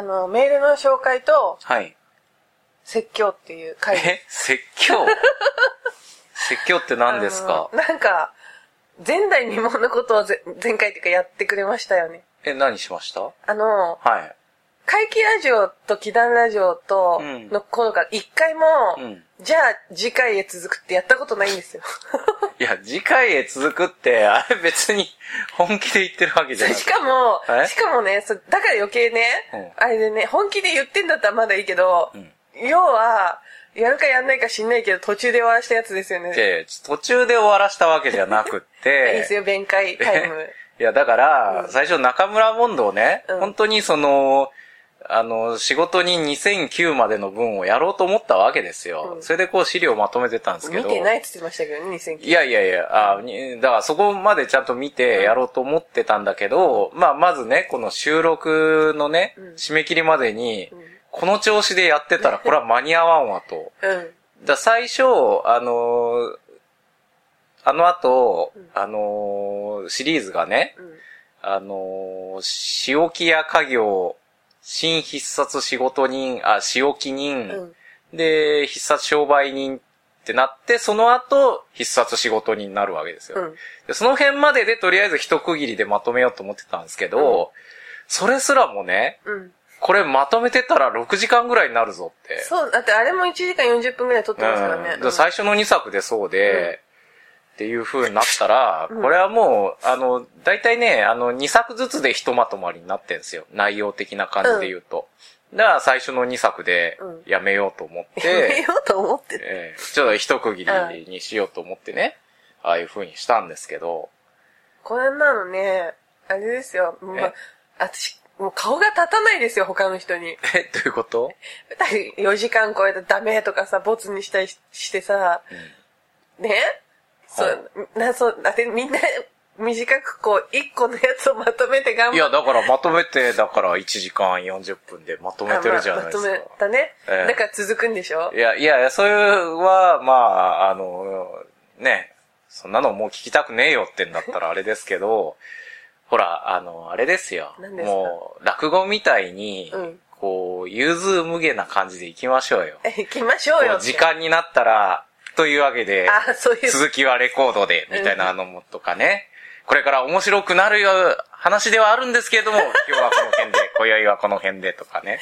あの、メールの紹介とはい。説教っていう回え？説教？説教って何ですか？なんか、前代未聞のことをぜ前回っていうかやってくれましたよね。え、何しました？あの、はい。怪奇ラジオと祈願ラジオとうんの頃から一回も、うんじゃあ次回へ続くってやったことないんですよ。いや、次回へ続くって、あれ別に本気で言ってるわけじゃなくしかもえ、しかもね、そだから余計ね、あれでね、本気で言ってんだったらまだいいけど、ん。要は、やるかやんないか知んないけど途中で終わらしたやつですよね。て、途中で終わらしたわけじゃなくっ いいてです、よ、弁解タイム。いや、だから、最初中村モンドをね、うん。本当にその、あの、仕事に2009までの分をやろうと思ったわけですよ。うんそれでこう資料をまとめてたんですけど。見てないって言ってましたけどね、2009いやいやいや、あにだからそこまでちゃんと見てやろうと思ってたんだけど、まあまずね、この収録のね、うん締め切りまでに、んこの調子でやってたらこれは間に合わんわと。うん。だ最初、あのーあの後、あのーシリーズがね、うん。あのー、仕置きや家業、新必殺仕事人、あ、仕置き人、うん。で、必殺商売人ってなって、その後、必殺仕事人になるわけですよ。うん。でその辺まででとりあえず一区切りでまとめようと思ってたんですけど、それすらもね、うん。これまとめてたら6時間ぐらいになるぞって。そう、だってあれも1時間40分くらい撮ってますからね。ら最初の2作でそうで、っていう風になったら、これはもう、あの、大体ね、あの、2作ずつでひとまとまりになってんですよ。内容的な感じで言うと。だから最初の2作でうん。やめようと思っやめて、ようと思ってて。えーちょっと一区切りにしようと思ってね、ああいう風にしたんですけど、これなのね、あれですよ。まえ？あ、私、もう顔が立たないですよ、他の人に。え、どういうこと？だって4時間超えたらダメとかさ、ボツにしたりしてさ、ね？そう、な、そう、だってみんな短くこう、1個のやつをまとめて頑張いや、だからまとめて、だから1時間40分でまとめてるじゃないですか。あまあまとめたね。ええだから続くんでしょ？いや、いや、それは、まあ、あの、ね、そんなのもう聞きたくねえよってんだったらあれですけど、ほら、あの、あれですよ。すか？もう、落語みたいに、うんこう、融通無下な感じで行きましょうよ。え、行きましょうよ時間になったら、というわけで。続きはレコードで、みたいなのもとかね。これから面白くなるよ話ではあるんですけれども、今日はこの辺で、今宵はこの辺でとかね。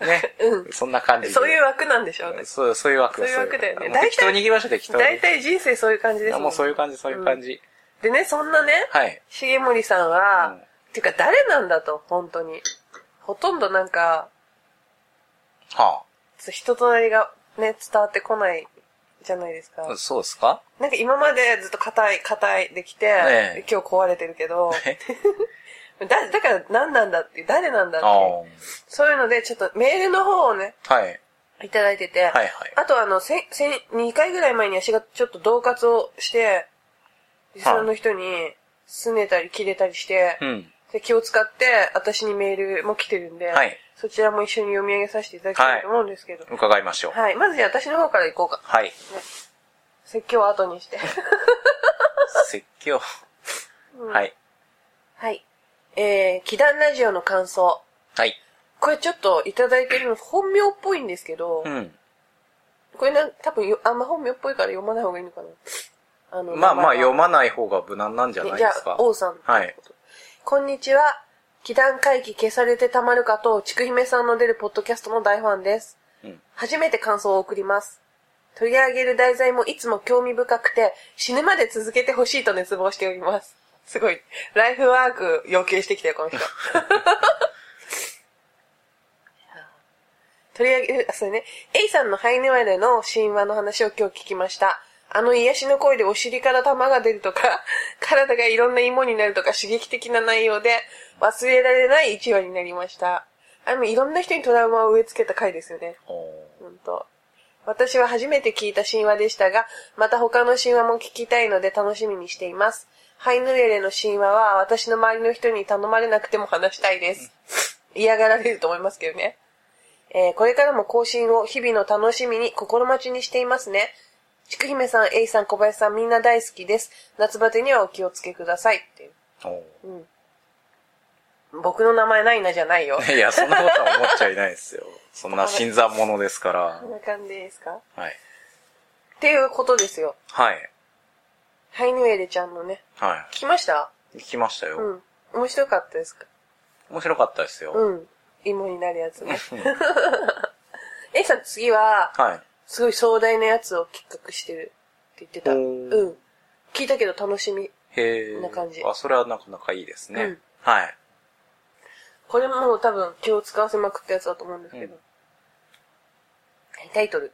ね。うんそんな感じで。そういう枠なんでしょうね。そう、そういう枠そういう枠だよねもう適当に行きましょう、適当に。大体人生そういう感じですもんもうそういう感じ、そういう感じ。でね、そんなね、はい。重森さんは、うんていうか誰なんだと、本当に。ほとんどなんか、は人となりがね、伝わってこないじゃないですかあ。。そうですか？なんか今までずっと硬い、硬いできて、ええ今日壊れてるけど、え だ、だから何なんだって誰なんだって。そういうので、ちょっとメールの方をね、あ。はい。いただいてて、はいはい。あとあの、せ、せ、2回ぐらい前に私がちょっと同活をして、リスナーの人に、拗ねたり切れたりして、うん。で気を使って、私にメールも来てるんで、はいそちらも一緒に読み上げさせていただきたいと思うんですけど。伺いましょう。はい。まずじゃあ私の方から行こうか。はい。説教を後にして。説教。はい。はい。えー、祈願ラジオの感想。はい。これちょっといただいてるの本名っぽいんですけど、うん。これな、多分よあんま本名っぽいから読まない方がいいのかな。あのまあまあ読ままない方が無難なんじゃないじゃですかあ、。王さん。はい。こんにちは。祈願会議消されてたまるかと、ちくひめさんの出るポッドキャストの大ファンです。うん初めて感想を送ります。取り上げる題材もいつも興味深くて、死ぬまで続けてほしいと熱望しております。すごい。ライフワーク要求してきたよ、この人。取り上げる、あ、それね。A さんのハイネワレの神話の話を今日聞きました。あの癒しの声でお尻から玉が出るとか、体がいろんな芋になるとか刺激的な内容で忘れられない一話になりました。あの、いろんな人にトラウマを植え付けた回ですよね。本当。私は初めて聞いた神話でしたが、また他の神話も聞きたいので楽しみにしています。ハイヌエレの神話は私の周りの人に頼まれなくても話したいです。嫌がられると思いますけどね。えーこれからも更新を日々の楽しみに心待ちにしていますね。ちくひめさん、えいさん、小林さん、みんな大好きです。夏バテにはお気をつけください。っていう。うん。僕の名前ないなじゃないよ。いや、そんなことは思っちゃいないですよ。そんな新参者ですからこ。んな感じですか？はい。っていうことですよ。はい。ハイヌエレちゃんのね。は聞きました？い。聞きましたよ。うん。面白かったですか？面白かったですよ。うん。芋になるやつね。A さん次は、はい。すごい壮大なやつを企画してるって言ってた。おうーん。聞いたけど楽しみ。へえ。な感じあ、それはなかなかいいですね。うんはい。これも多分気を使わせまくったやつだと思うんですけど。はいタイトル。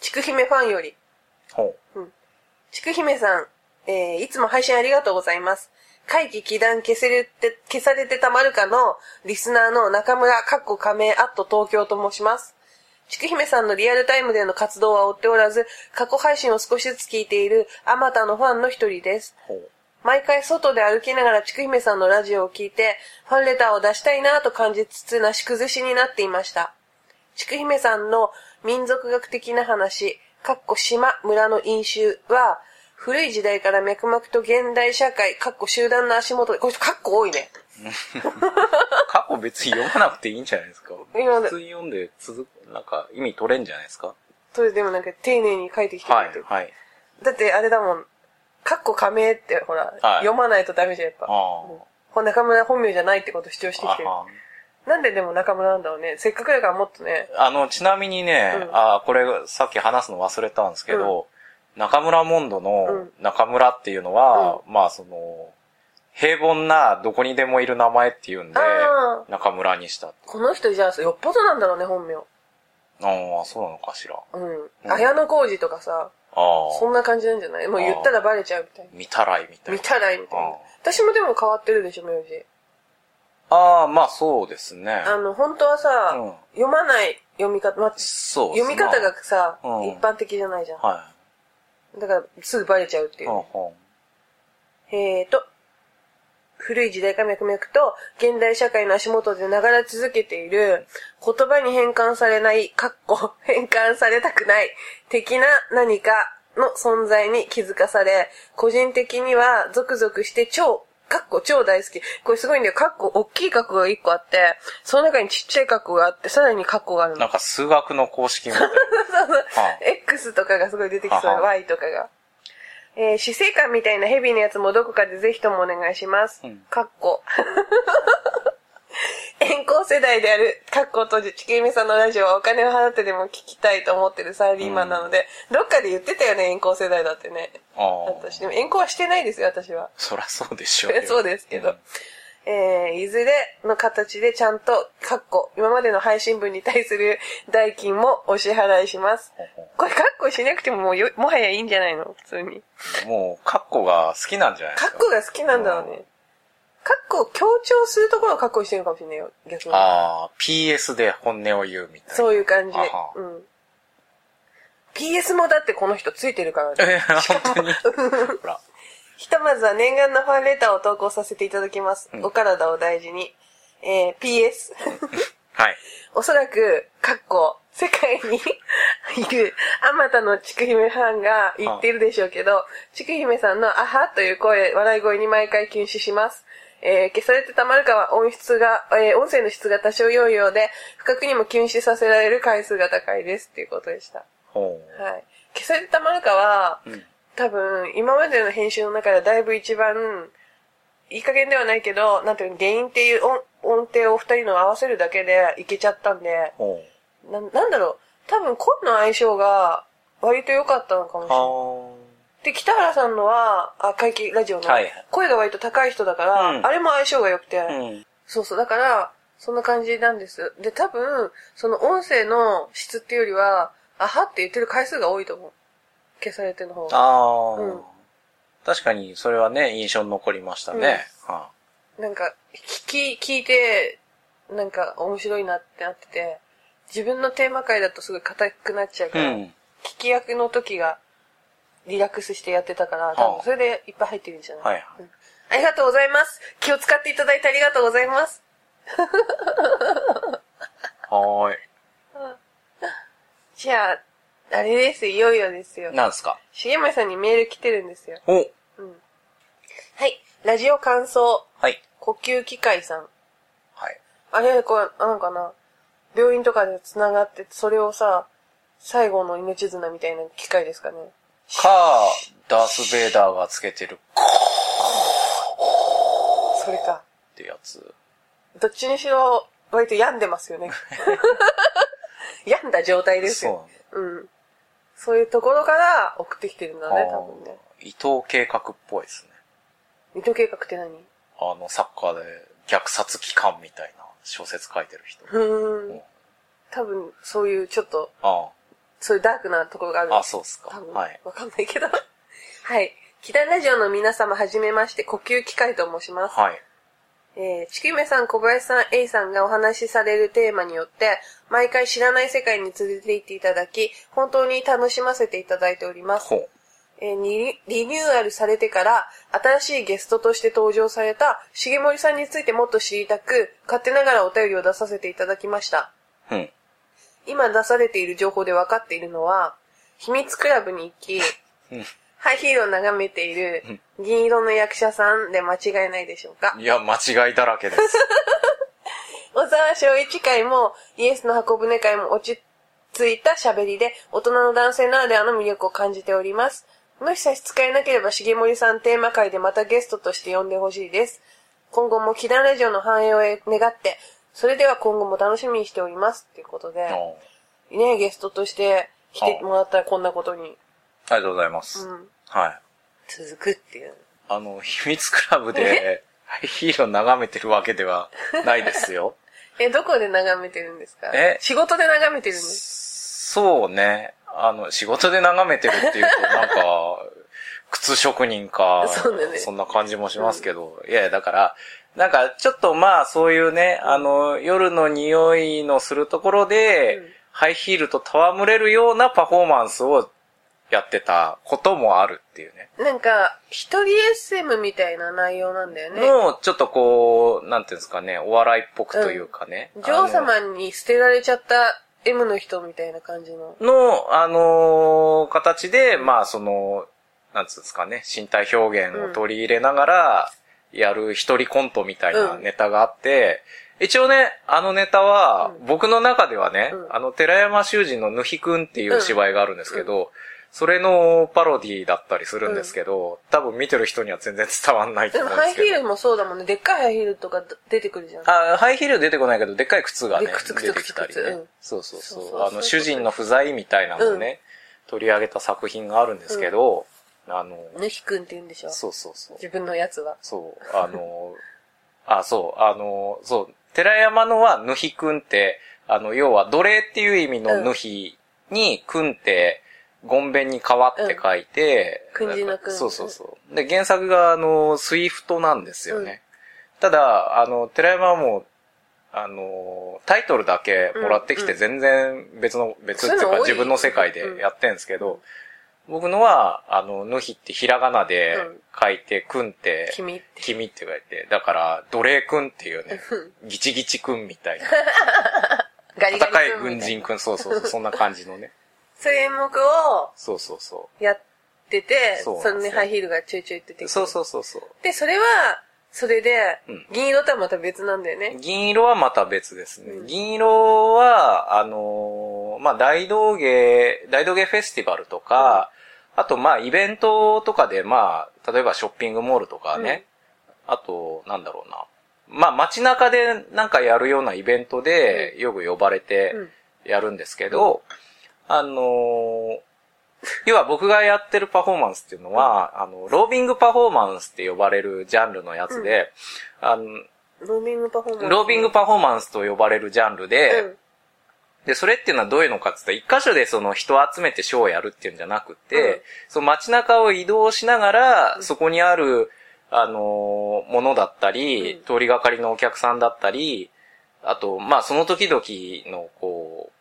ちくひめファンより。ほちくひめさん、えー、いつも配信ありがとうございます。会期期談消せるって、消されてたまるかのリスナーの中村かっこ仮名アット東京と申します。ちくひめさんのリアルタイムでの活動は追っておらず、過去配信を少しずつ聞いているあまたのファンの一人です。う。ほう。毎回外で歩きながらちくひめさんのラジオを聞いて、ファンレターを出したいなぁと感じつつなし崩しになっていました。ちくひめさんの民族学的な話、かっこ島、村の飲酒は、古い時代から脈々と現代社会、かっこ集団の足元で、これかっこ多いね。過去別に読まなくていいんじゃないですか。今普通に読んで続く、なんか意味取れんじゃないですか。それでもなんか丁寧に書いてきてくれてる。。はいはい。だってあれだもん、かっこ仮名ってほら、はい読まないとダメじゃん、やっぱ。ああ。これ中村本名じゃないってこと主張してきてる。あなんででも中村なんだろうね。せっかくだからもっとね、あの、ちなみにね、うんあこれさっき話すの忘れたんですけど、中村モンドのうん中村っていうのは、まあその、平凡などこにでもいる名前っていうんであ、中村にした。この人じゃあ、よっぽどなんだろうね、本名。ああ、そうなのかしら。あうん。うん綾野浩二とかさ、あ。そんな感じなんじゃない？もう言ったらバレちゃうみたいな。見たらいみたいな。見たらいいみたいなあ。私もでも変わってるでしょ、名字。ああ、まあそうですね。あの、本当はさ、うん読まない読み方、まそう読み方がさ、うん一般的じゃないじゃん。はだから、すぐバレちゃうってい。いうね、はあはえーと、古い時代から脈々と現代社会の足元で流れ続けている言葉に変換されない、かっこ変換されたくない的な何かの存在に気づかされ、個人的にはゾクゾクして超、かっこ超大好き。これすごいんだよ。かっこ大きいカッコが1個あって、その中にちっちゃいカッコがあって、さらにカッコがあるのなん。か数学の公式みたいな。は X とかがすごい出てきそう Y とかが。えー、死生観みたいなヘビーなやつもどこかでぜひともお願いします。うんかっこ。遠行世代である、かっことちきゆみさんのラジオはお金を払ってでも聞きたいと思ってるサラリーマンなので、どっかで言ってたよね、遠行世代だってね。ああ。私、でも遠行はしてないですよ、私は。そらそうでしょうよ。そうですけど。うんえー、いずれの形でちゃんと、かっこ、今までの配信分に対する代金もお支払いします。これ、カッコしなくてももうよ、もはやいいんじゃないの？普通に。うもう、カッコが好きなんじゃないですか？カッコが好きなんだろうね。カッコを強調するところをカッコにしてるのかもしれないよ、逆に。ああ、PS で本音を言うみたいな。そういう感じ。うん。PS もだってこの人ついてるからね。え、本当に？ほら。ひとまずは念願のファンレターを投稿させていただきます。うんお体を大事に。えー、PS。はい。おそらく、かっこ、世界に いる、あまたのちくひめファンが言ってるでしょうけど、ちくひめさんのあはという声、笑い声に毎回禁止します。えー、消されてたまるかは音質が、えー、音声の質が多少良いようで、不覚にも禁止させられる回数が高いですっていうことでした。ほはい。消されてたまるかは、う。うん。多分、今までの編集の中でだいぶ一番、いい加減ではないけど、なんていうの、原因っていう音音程を二人の合わせるだけでいけちゃったんで。ななんだろう、多分声の相性が割と良かったのかもしれない。はで、北原さんのは、あ、怪奇ラジオの、はい声が割と高い人だから、うんあれも相性が良くて、あ。うん。そうそう、だから、そんな感じなんです。で、多分、その音声の質っていうよりは、あはって言ってる回数が多いと思う。消されてる方が。ああ、うん確かに、それはね、印象に残りましたね。はなんか、聞き、聞いて、なんか面白いなってなってて、自分のテーマ回だとすごい硬くなっちゃうから、うん聞き役の時がリラックスしてやってたから、多分それでいっぱい入ってるんじゃない、はいはいうんありがとうございます。気を使っていただいてありがとうございます。はーい。じゃあ、あれです、いよいよですよ。なんですか？重森さんにメール来てるんですよ。おはい。ラジオ感想、はい。呼吸機械さん。あれ、こう、なんかな、病院とかで繋がって、それをさ、最後の命綱みたいな機械ですかね。か、ダース・ベイダーがつけてるそれか。ってやつ。どっちにしろ、割と病んでますよね。病んだ状態ですよ。そううん。そういうところから送ってきてるんだね、あ多分ね。ー伊藤計画っぽいですね。水戸計画って何？あの、サッカーで虐殺機関みたいな小説書いてる人。うーん。多分、そういうちょっと、あそういうダークなところがある。あ、あ、そうっすか。多分、はい。わかんないけど。はい。キダラジオの皆様はじめまして、呼吸機械と申します。はい。えー、ちきめさん、小林さん、A さんがお話しされるテーマによって、毎回知らない世界に連れて行っていただき、本当に楽しませていただいております。えーリリニューアルされてから、新しいゲストとして登場された、重森さんについてもっと知りたく、勝手ながらお便りを出させていただきました。うん。今出されている情報で分かっているのは、秘密クラブに行き、うんハイヒールを眺めている銀色の役者さんで間違いないでしょうか？いや、間違いだらけです。小沢昭一会もイエスの箱舟会も落ち着いた喋りで大人の男性ならではの魅力を感じております。もし差し支えなければ重森さんテーマ会でまたゲストとして呼んでほしいです。今後もキダンラジオの繁栄を願って、それでは今後も楽しみにしております。ということで、おね、ゲストとして来てもらったらこんなことに、ありがとうございます。うん、はい。続くっていう。あの、秘密クラブで、ヒーロー眺めてるわけではないですよ。え、どこで眺めてるんですか？え？仕事で眺めてるんです？そうね。あの、仕事で眺めてるっていうと、なんか、靴職人か、そね。んな感じもしますけど、いやいや、だから、なんか、ちょっとまあ、そういうね、あの、夜の匂いのするところで、うん。ハイヒールと戯れるようなパフォーマンスをやってたこともあるっていうね。なんか、一人 SM みたいな内容なんだよね。の、ちょっとこう、なんていうんですかね、お笑いっぽくというかね。女王様に捨てられちゃった M の人みたいな感じの。の、あのー形で、まあ、その、なんつうんですかね、身体表現を取り入れながら、やる一人コントみたいなネタがあって、一応ね、あのネタは、僕の中ではね、うんあの、寺山修司のぬひくんっていう芝居があるんですけど、それのパロディだったりするんですけど、多分見てる人には全然伝わんないとでも思うんですけど。ハイヒールもそうだもんね。でっかいハイヒールとか出てくるじゃん。あ、ハイヒール出てこないけど、でっかい靴がね、で靴靴出てきたりね靴うん。そうそうそう。そうそうあの、主人の不在みたいなのをね、取り上げた作品があるんですけど、あの、ぬひくんって言うんでしょそうそうそう。自分のやつは。そう、あの、あ、そう、あの、そう、寺山のはぬひくんって、あの、要は奴隷っていう意味のぬひに、くんって、ゴンベンに変わって書いて、うんそうそうそう。で、原作が、あの、スイフトなんですよね。ただ、あの、寺山はもう、あの、タイトルだけもらってきてうん全然別の、別っていうか自分の世界でやってんですけど、僕のは、あの、ぬひってひらがなで書いて、くんって、君って。君って書いて、だから、奴隷くんっていうね、ギチギチくんみたいな。ガリガリ戦い軍人くん、そうそうそう、そんな感じのね。そういう演目をそうそうそやってて、そうそなんですよれにハイヒールがちょいちょい出てくう。る。そうそうそうそう。で、それは、それでうん、銀色とはまた別なんだよね。銀色はまた別ですね。うん銀色は、あのーまあ、大道芸、大道芸フェスティバルとか、あと、まあ、イベントとかで、まあ、例えばショッピングモールとかね、あと、なんだろうな。まあ、街中でなんかやるようなイベントで、よく呼ばれてうんやるんですけど、あのー要は僕がやってるパフォーマンスっていうのは、あの、ロービングパフォーマンスって呼ばれるジャンルのやつで、あの、ロービングパフォーマンス。ロービングパフォーマンスと呼ばれるジャンルで、うん。で、それっていうのはどういうのかって言ったら、一箇所でその人を集めてショーをやるっていうんじゃなくて、うん。その街中を移動しながら、そこにある、あのーものだったり、うん。通りがかりのお客さんだったり、あと、まあ、その時々の、こう、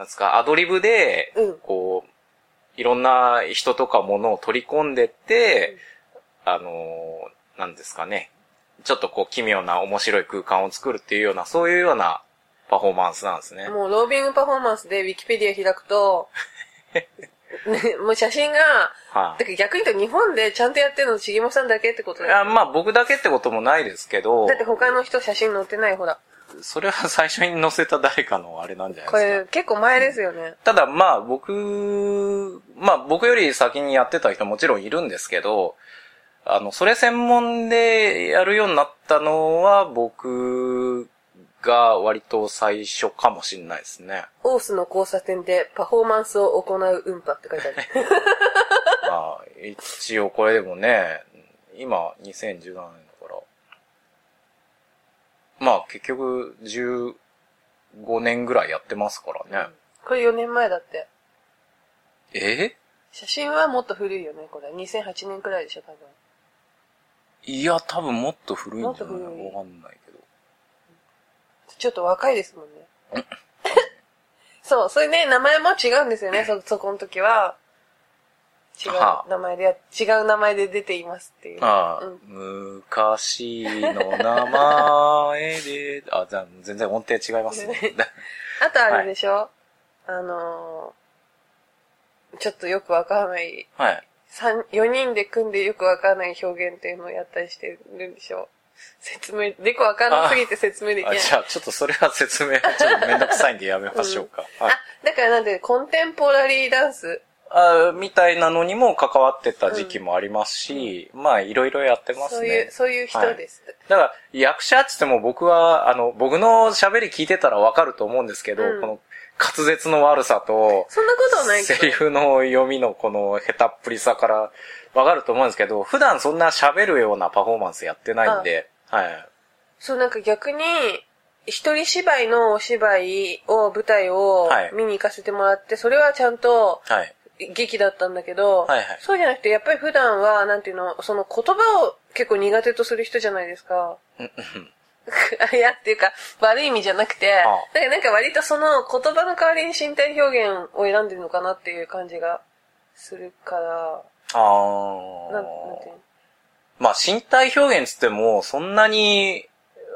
なんですか、アドリブで、うんこう、いろんな人とかものを取り込んでって、あのーなんですかね、ちょっとこう奇妙な面白い空間を作るっていうような、そういうようなパフォーマンスなんですね。もうロービングパフォーマンスでウィキペディア開くと、ね、もう写真が、はいだから逆に言うと日本でちゃんとやってるの重本さんだけってこといだよ。やまあ僕だけってこともないですけど、だって他の人写真載ってないほら。それは最初に載せた誰かのあれなんじゃないこですか。れ結構前ですよね。ただまあ僕、まあ僕より先にやってた人もちろんいるんですけど、あの、それ専門でやるようになったのは僕が割と最初かもしれないですね。オースの交差点でパフォーマンスを行う運波って書いてある。まあ一応これでもね、今2017年まあ結局15年ぐらいやってますからね。これ4年前だって。え？写真はもっと古いよね、これ。2008年くらいでしょ、多分。いや、多分もっと古いんじゃない？もっと古いわかんないけど。ちょっと若いですもんね。そう、それで名前も違うんですよね、そ、そこの時は。違うはあ名前でや、違う名前で出ていますっていう。ああ、うん昔の名前で、あ、じゃあ全然音程違いますね。あとあれでしょ、あのー、ちょっとよくわからない、はい。三、4人で組んでよくわからない表現っていうのをやったりしてるんでしょ？説明、でくわからなすぎて説明できない。あじゃあちょっとそれは説明、ちょっとめんどくさいんでやめましょうか。はいあ、だからなんで、コンテンポラリーダンス。あみたいなのにも関わってた時期もありますし、まあいろいろやってますね。そういう、そういう人です。だから、役者って言っても僕は、あの、僕の喋り聞いてたらわかると思うんですけど、うんこの滑舌の悪さと、そんなことはない。セリフの読みのこの下手っぷりさからわかると思うんですけど、普段そんな喋るようなパフォーマンスやってないんで、はい。そう、なんか逆に、一人芝居のお芝居を、舞台をはい見に行かせてもらって、それはちゃんとはい。劇だったんだけど、はいはい。そうじゃなくて、やっぱり普段は、なんていうの、その言葉を結構苦手とする人じゃないですか。いや、っていうか、悪い意味じゃなくて、あだからなんか割とその言葉の代わりに身体表現を選んでるのかなっていう感じがするから、あー。なんなんていうの？まあ身体表現つっても、そんなに、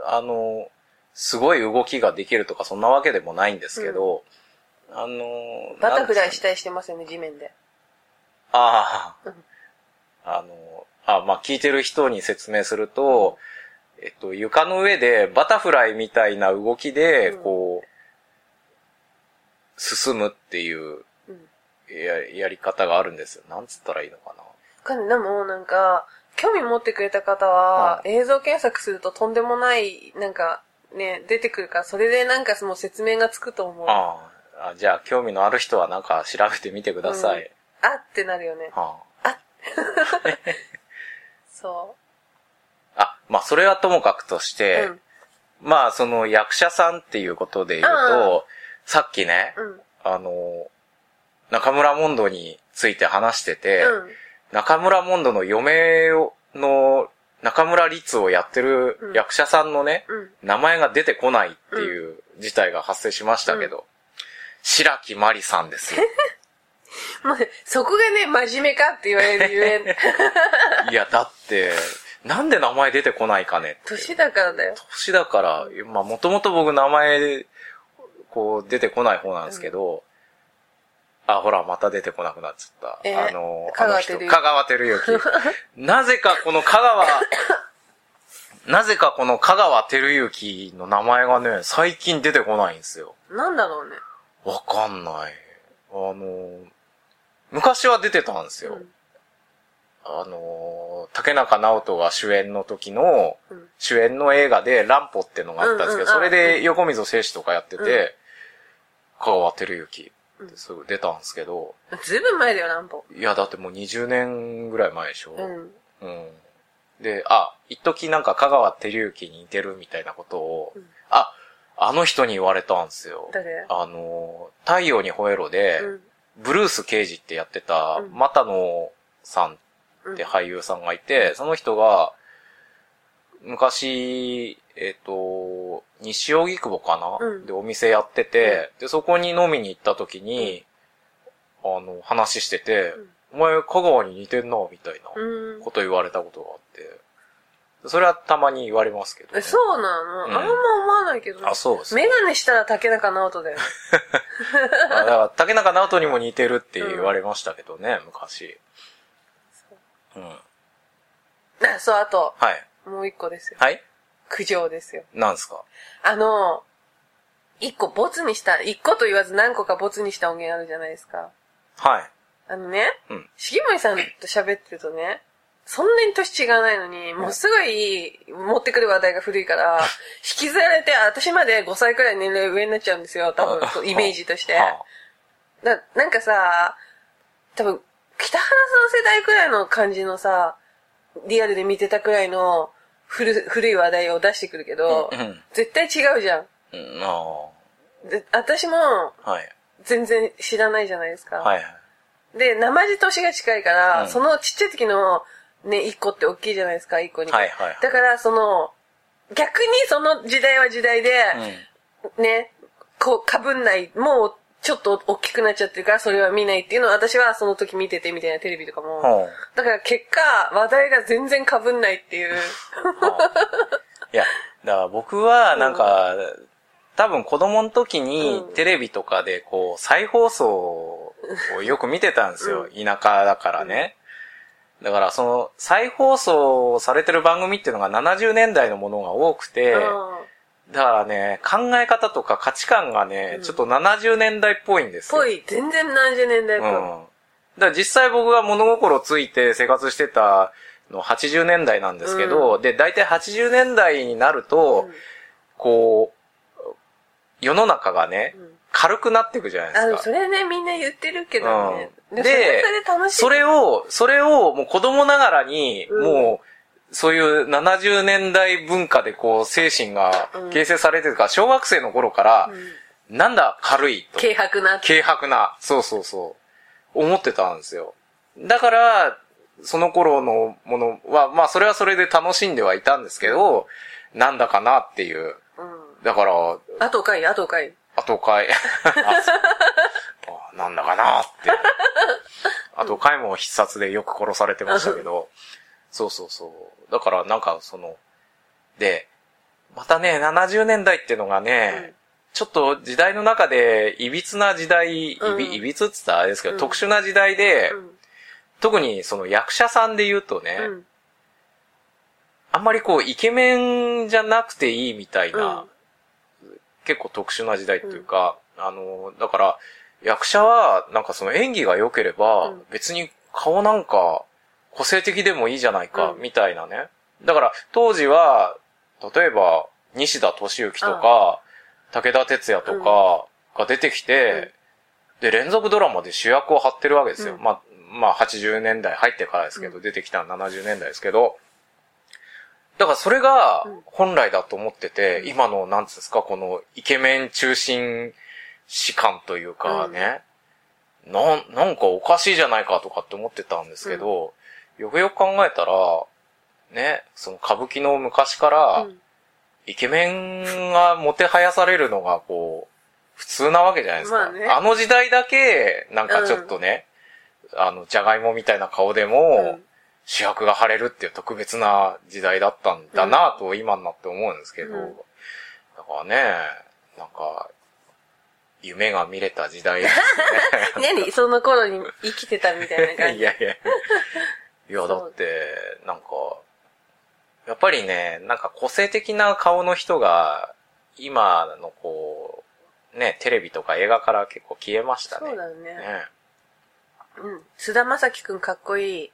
あの、すごい動きができるとかそんなわけでもないんですけど、あの、バタフライししたりしてますよね、地面で。ああうん、あの、あ、まあ聞いてる人に説明すると、えっと、床の上でバタフライみたいな動きで、うんこう、進むっていううん。ややり方があるんですよ。なんつったらいいのかな。かんでも、なんか、興味持ってくれた方は、映像検索するととんでもない、なんか、ね、出てくるから、それでなんかもう説明がつくと思う。あああ、じゃあ興味のある人はなんか調べてみてください。ってなるよね。は そあ、あ、まあそれはともかくとしう。て、うん。まあその役者さんっていうことで言うと、さっきね、うん。あの、中村モンドについて話してて、うん。中村モンドの嫁をの中村律をやってる役者さんのね、うん。名前が出てこないっていう事態が発生しましたけど、白木まりさんですよ。まあ、そこがね、真面目かって言われるゆえん。いや、だって、なんで名前出てこないかね。年だからだよ。年だから、まあもともと僕名前、こう出てこない方なんですけど、あ、ほら、また出てこなくなっちゃった。えーあの、香川あの人照之香川照之。なぜかこの香川、なぜかこの香川照之の名前がね、最近出てこないんですよ。なんだろうね。わかんない。あの、昔は出てたんですよ。うんあの、竹中直人が主演の時の、うん主演の映画で乱歩ってのがあったんですけど、うんうんそれで横溝静止とかやってて、香川照之うんってすぐ出たんですけど、ずいぶん前だよ、乱歩。いや、だってもう20年ぐらい前でしょ。うん。うんで、あ、一時なんか香川照之に似てるみたいなことを、うんあ、あの人に言われたんですよ。誰？あの、太陽に吠えろで、うん。ブルース刑事ってやってた、うん。又野さんうん。って俳優さんがいて、その人が、昔、えっ、と、西荻窪かな、うん。で、お店やってて、で、そこに飲みに行った時に、あの、話してて、お前、香川に似てんな、みたいなうん。こと言われたことがあって、それはたまに言われますけど、え、そうなの、うんあんま思わないけど。あ、そうです。メガネしたら竹中直人だよ。あだから、竹中直人にも似てるって言われましたけどね、昔。うん。あそう、あと、はい。もう一個ですよ。はい苦情ですよ。なんですか？あの、一個ボツにした、一個と言わず何個かボツにした音源あるじゃないですか。はい。あのね、うん。重森さんと喋ってるとね、そんなに年違わないのに、もうすごい持ってくる話題が古いから、引きずられて、私まで5歳くらい年齢上になっちゃうんですよ、多分、イメージとして。はななんかさ、多分、北原さん世代くらいの感じのさ、リアルで見てたくらいの古古い話題を出してくるけど、うんうん絶対違うじゃん。うん、あで私も。全然知らないじゃないですか。はいはい。で、生地年が近いから、うんそのちっちゃい時のね、1個って大きいじゃないですか、1個に。はいはいはいだから、その、逆にその時代は時代で、うん。ね、こう、被んない、もう、ちょっと大きくなっちゃってるから、それは見ないっていうのを私はその時見ててみたいなテレビとかも。だから結果、話題が全然被んないっていう。いや、だから僕はなんか、多分子供の時にうんテレビとかでこう再放送をよく見てたんですよ。田舎だからね。だからその再放送されてる番組っていうのが70年代のものが多くて、うんだからね、考え方とか価値観がね、うんちょっと70年代っぽいんですよ。ぽい、全然70年代っぽい。うん。だから実際僕が物心ついて生活してたの80年代なんですけど、で、大体80年代になると、うんこう、世の中がね、うん軽くなっていくじゃないですか。それね、みんな言ってるけどね。うんで、それを、それをもう子供ながらに、うんもう、そういう70年代文化でこう精神がうん形成されてるから、小学生の頃から、うんなんだ軽いと。軽薄な。軽薄な、そうそうそう、思ってたんですよ。だから、その頃のものは、まあそれはそれで楽しんではいたんですけど、なんだかなっていう。うん。だから、あとかい、あとかい。後回、あそうあなんだかなって。後回も必殺でよく殺されてましたけど、そうそうそう。だからなんかその、で、またね、70年代ってのがね、うんちょっと時代の中で、いびつな時代、いうんび、いびつって言ったらあれですけど、うん特殊な時代で、うん。特にその役者さんで言うとね、うん。あんまりこう、イケメンじゃなくていいみたいな、うん結構特殊な時代っていうか、あの、だから、役者は、なんかその演技が良ければ、うん。別に顔なんか個性的でもいいじゃないか、うん。みたいなね。だから、当時は、例えば、西田敏行とか、武田鉄矢とかが出てきて、で、連続ドラマで主役を張ってるわけですよ。うん。まあ、まあ、80年代入ってからですけど、う出てきたのは70年代ですけど、だからそれがうん。本来だと思ってて、うん。今の、なんつうんですか、このイケメン中心士官というかね、なん、なんかおかしいじゃないかとかって思ってたんですけど、よくよく考えたら、ね、その歌舞伎の昔から、うん。イケメンがもてはやされるのがこう、普通なわけじゃないですか。まあね。あの時代だけ、なんかちょっとね、あの、じゃがいもみたいな顔でも、うん。主役が張れるっていう特別な時代だったんだなと今になって思うんですけど、うん。だからね、なんか、夢が見れた時代ですね。何？その頃に生きてたみたいな感じ？いやいや。いや、だって、なんか、やっぱりね、なんか個性的な顔の人が、今のこう、ね、テレビとか映画から結構消えましたね。そうだよね。ね。うん。菅田将暉くんかっこいい。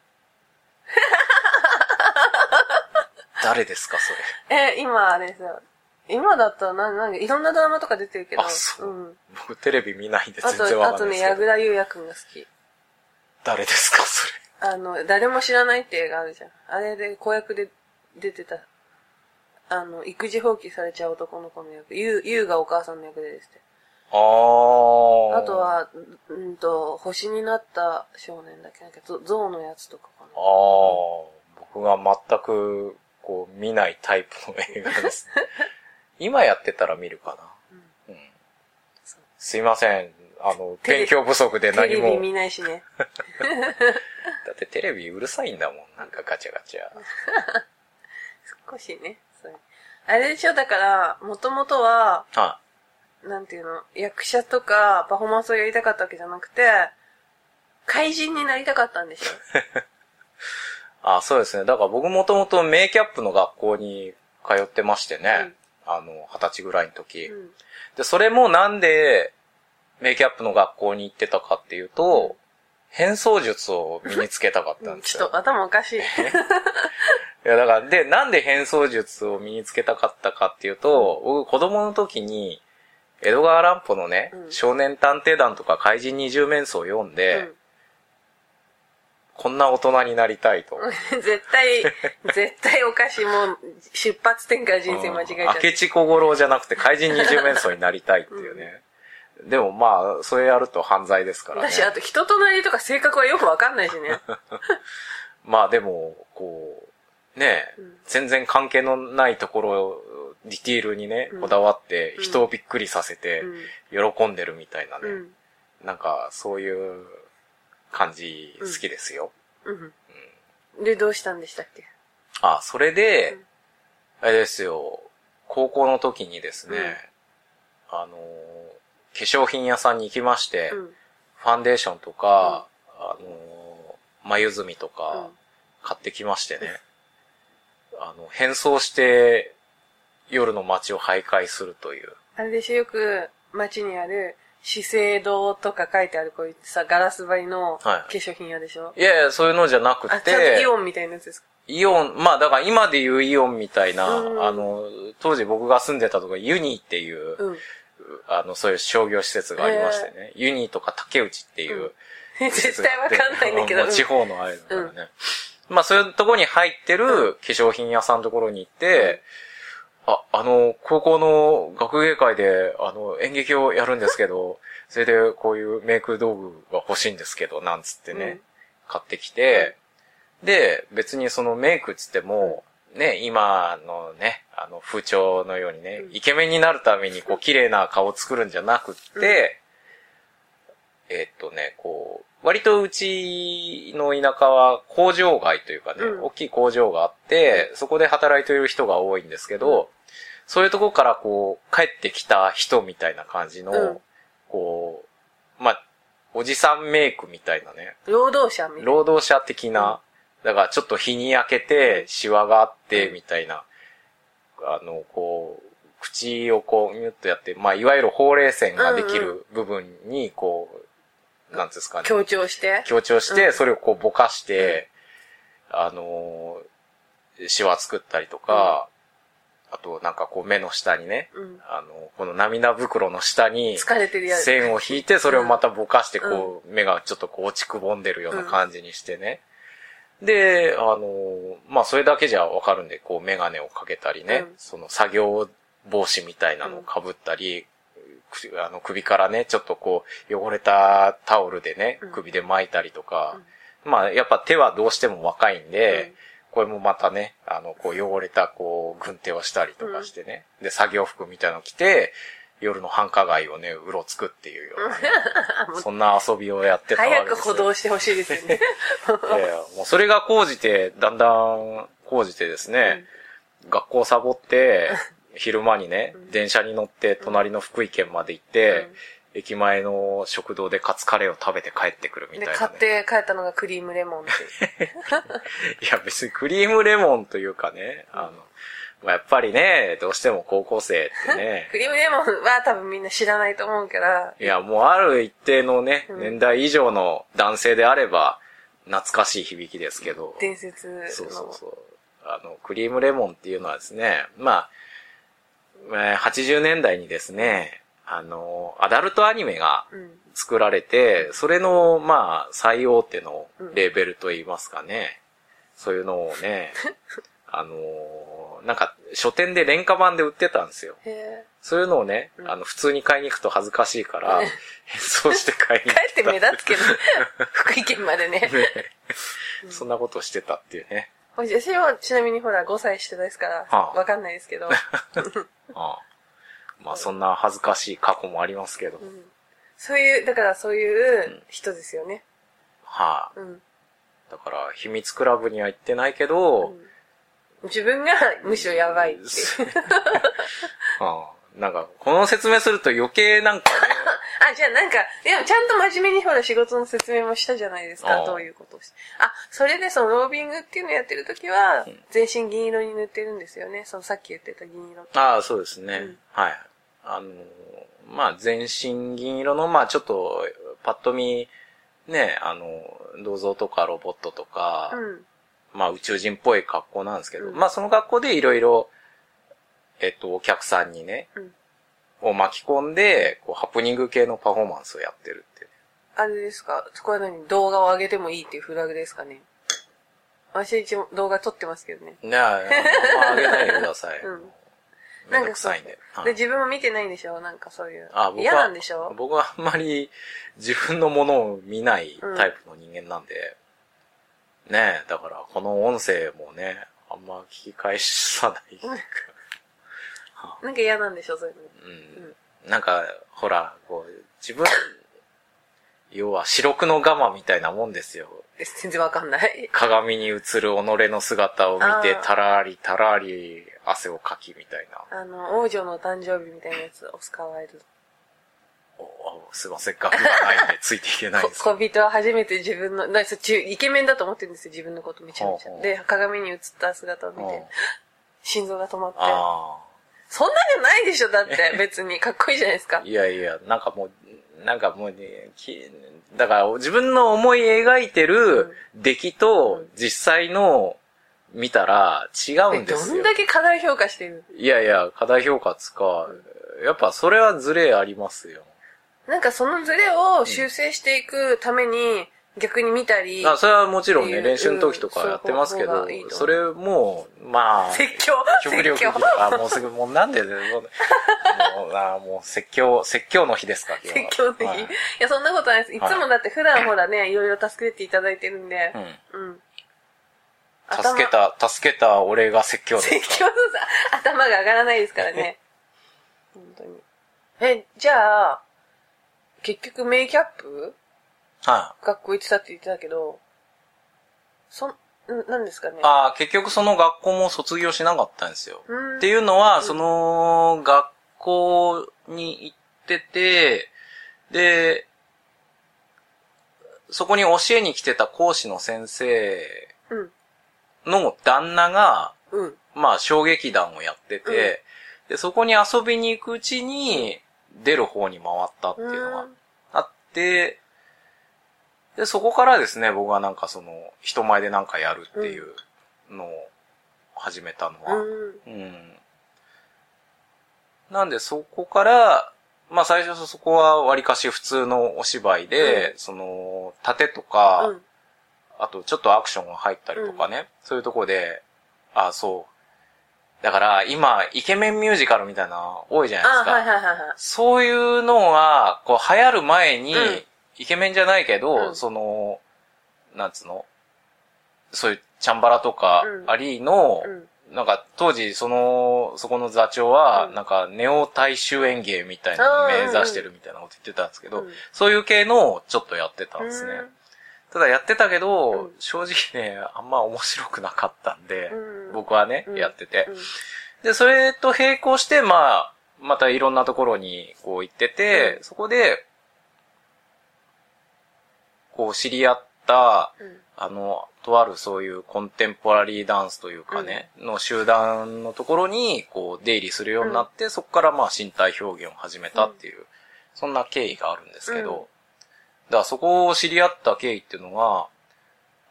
誰ですか、それ？え、今あれですよ。今だったらな、なんいろんなドラマとか出てるけど。あそううん。僕テレビ見ないんであ全然わと、あとね、かんないですけど。矢倉優也くんが好き。誰ですか、それ。あの、誰も知らないって映画あるじゃん。あれで子役で出てた。あの、育児放棄されちゃう男の子の役。ゆう、ゆうがお母さんの役でですね。あー。あと、は、うんと、星になった少年だっけなんか、ゾゾウのやつとかかあー。僕が全く、こう、見ないタイプの映画です。今やってたら見るかな。うんそうすいません。あの、勉強不足で何も。レビ見ないしね。だってテレビうるさいんだもん。なんかガチャガチャ。少しね。あれでしょ、だから、もともとは、はなんていうの、役者とかパフォーマンスをやりたかったわけじゃなくて、怪人になりたかったんでしょ？あ、そうですね。だから僕もともとメイキャップの学校に通ってましてね。あの、二十歳ぐらいの時。うん。で、それもなんで、メイキャップの学校に行ってたかっていうと、変装術を身につけたかったんですよ。ちょっと頭おかしい。いや、だから、で、なんで変装術を身につけたかったかっていうと、僕子供の時に、江戸川乱歩のね、うん少年探偵団とか怪人二十面相を読んで、うんこんな大人になりたいと。絶対、絶対おかしい。もう、出発点から人生間違えちゃって。明智小五郎じゃなくて怪人二十面相になりたいっていうね。でもまあ、それやると犯罪ですからね。私、あと人となりとか性格はよくわかんないしね。まあでも、こう、ね、うん全然関係のないところ、ディティールにね、うんこだわって、うん人をびっくりさせて、喜んでるみたいなね。うん。なんか、そういう感じ好きですよ。うん。うん。で、どうしたんでしたっけ？あ、それで、うんあれですよ、高校の時にですね、あの、化粧品屋さんに行きまして、うん。ファンデーションとか、あの、眉墨とかうん、買ってきましてね。あの、変装して、夜の街を徘徊するという。あれでしょ、よく街にある、資生堂とか書いてあるこういうさ、ガラス張りの化はい粧品屋でしょ、いやいや、そういうのじゃなくあ、ちゃんとてイ、オンみたいなやつですか？イオン、まあだから今で言うイオンみたいな、うんあの、当時僕が住んでたとこユニーっていう、うん。あの、そういう商業施設がありましてね。ユニーとか竹内っていううん絶対。わかんないんだけど。地方のあれだからね。まあそういうとこに入ってる化粧品屋さんのところに行って、あ、あの、高校の学芸会で、あの、演劇をやるんですけど、それでこういうメイク道具が欲しいんですけど、なんつってね、うん。買ってきて、で、別にそのメイクっつっても、ね、今のね、あの、風潮のようにね、うん。イケメンになるために、こう、綺麗な顔を作るんじゃなくって、えっとね、こう、割とうちの田舎は工場街というかね、うん。大きい工場があって、そこで働いている人が多いんですけど、そういうとこからこう、帰ってきた人みたいな感じの、うん。こう、まあ、おじさんメイクみたいなね、労働者みたいな。労働者的な、だからちょっと日に焼けて、シワがあって、みたいな、あの、こう、口をこう、ミュッとやって、まあ、いわゆるほうれい線ができる部分に、こう、なんですかね。強調して？強調して、うんそれをこうぼかして、あのー、シワ作ったりとか、あとなんかこう目の下にね、うん。あの、この涙袋の下に、疲れてるやつ。線を引いて、それをまたぼかして、こう、目がちょっとこう落ちくぼんでるような感じにしてね。で、あの、まあ、それだけじゃわかるんで、こう、メガネをかけたりね、うんその作業帽子みたいなのをかぶったり、くあの、首からね、ちょっとこう、汚れたタオルでねうん、首で巻いたりとか、まあ、やっぱ手はどうしても若いんで、これもまたね、あの、こう汚れた、こう、軍手をしたりとかしてね。で、作業服みたいなの着て、夜の繁華街をね、うろつくっていうようなね、そんな遊びをやってたわけ早くですよ。補導してほしいですよね。い もうそれが講じて、だんだん講じてですね、学校サボって、昼間にね、電車に乗って隣の福井県まで行って、駅前の食堂でカツカレーを食べて帰ってくるみたで、いな、ね。買って帰ったのがクリームレモンっていう。いや、別にクリームレモンというかね、あの、まあ、やっぱりね、どうしても高校生ってね ク、リームレモンは多分みんな知らないと思うから。いや、もうある一定のね、うん年代以上の男性であれば、懐かしい響きですけど。伝説の。そうそうそう。あの、クリームレモンっていうのはですね、まあ、えー80年代にですね、あの、アダルトアニメがうん。作られて、それの、まあ、最大手のレーベルといいますかね、そういうのをね、あのーなんか、書店で廉価版で売ってたんですよ。へそういうのをね、うんあの、普通に買いに行くと恥ずかしいから、変装して買いにー帰って目立つけど、福井県までね。行って、そんなことしてたっていうね。私はちなみにほら5歳下ですから、はあわかんないですけど。ああまあ、そんな恥ずかしい過去もありますけど。うんそういう、だからそういう人ですよね。はあ、うん。だから、秘密クラブには行ってないけど、自分がむしろやばいって。あ あなんか、この説明すると余計なんかね、あ、じゃあなんか、いや、ちゃんと真面目にほら仕事の説明もしたじゃないですか。どういうことをして。あ、それでそのロービングっていうのやってるときは、全身銀色に塗ってるんですよね。そのさっき言ってた銀色。ああ、そうですね。うんはい。あの、まあ、全身銀色の、まあ、ちょっと、パッと見、ね、あの、銅像とかロボットとか、うん。まあ、宇宙人っぽい格好なんですけど、うんまあ、その格好でいろいろ、えっと、お客さんにね、うんを巻き込んで、こう、ハプニング系のパフォーマンスをやってるっていう。あれですか？そこは何動画を上げてもいいっていうフラグですかね？私一応動画撮ってますけどね。ねあ、まあ、あげないでください。うんめんどくさいんで。はいで、自分も見てないんでしょ？なんかそういう。あ僕は嫌なんでしょ？僕はあんまり自分のものを見ないタイプの人間なんで、ねえ、だからこの音声もね、あんま聞き返さない。なんか嫌なんでしょそういうの。うん。なんか、ほら、こう、自分、要は四六のガマみたいなもんですよ。え全然わかんない。鏡に映る己の姿を見てたらりたらり汗をかきみたいな。あの、王女の誕生日みたいなやつ、オスカーワイルド。すいません、額がないんでついていけないんですけどこ 小人は初めて自分の、なそ中イケメンだと思ってるんですよ、自分のことめちゃめちゃ。で、鏡に映った姿を見うんて、心臓が止まって。あそんなんじゃないでしょ、だって、別に。かっこいいじゃないですかあ。。いやいや、なんかもう、なんかもうね、きだから自分の思い描いてる出来と実際の見たら違うえんですよ。どんだけ過大評価してるいやいや、過大評価つか、やっぱそれはズレありますよ。なんかそのズレを修正していくために、逆に見たり、あそれはもちろんね、練習の時とかやってますけどうんそれも、まあ、説教極力説教あ、もうすぐ、もうなんで、もう、あもう説教、説教の日ですか、説教的。はいい、や、そんなことないです。いつもだって普段ほらね、いろいろ助けていただいてるんで、うん。うん。助けた、助けた俺が説教ですか？説教のさ、頭が上がらないですからね。本当に。え、じゃあ、結局メイキャップ？は学校行ってたって言ってたけど、そん、んなんですかねい。。ああ、結局その学校も卒業しなかったんですよ。うんっていうのは、その学校に行ってて、で、そこに教えに来てた講師の先生うん。の旦那が、うん。まあ、小劇団をやってて、で、そこに遊びに行くうちに、出る方に回ったっていうのがあって、で、そこからですね、僕はなんかその、人前でなんかやるっていうのを始めたのは。うん。うん。なんで、そこから、まあ最初そこは割かし普通のお芝居で、その、盾とか、うん。あとちょっとアクションが入ったりとかね、そういうとこで、あそう。だから今、イケメンミュージカルみたいなの多いじゃないあ、ですか。はいはいはいはい。そういうのが、こう流行る前に、うんイケメンじゃないけど、うん。その、なんつうの？そういうチャンバラとかうん。ありの、うん。なんか当時その、そこの座長は、うん。なんかネオ大衆演芸みたいなのを目指してるみたいなこと言ってたんですけど、うん。そういう系のをちょっとやってたんですね。うん。ただやってたけど、うん。正直ね、あんま面白くなかったんで、うん。僕はね、うん。やってて。う。ん。で、それと並行して、まあ、またいろんなところにこう行ってて、うん。そこで、こう知り合った、うんあの、とあるそういうコンテンポラリーダンスというかね、の集団のところに、こう出入りするようになって、そこからまあ身体表現を始めたっていう、そんな経緯があるんですけど、うんだからそこを知り合った経緯っていうのが、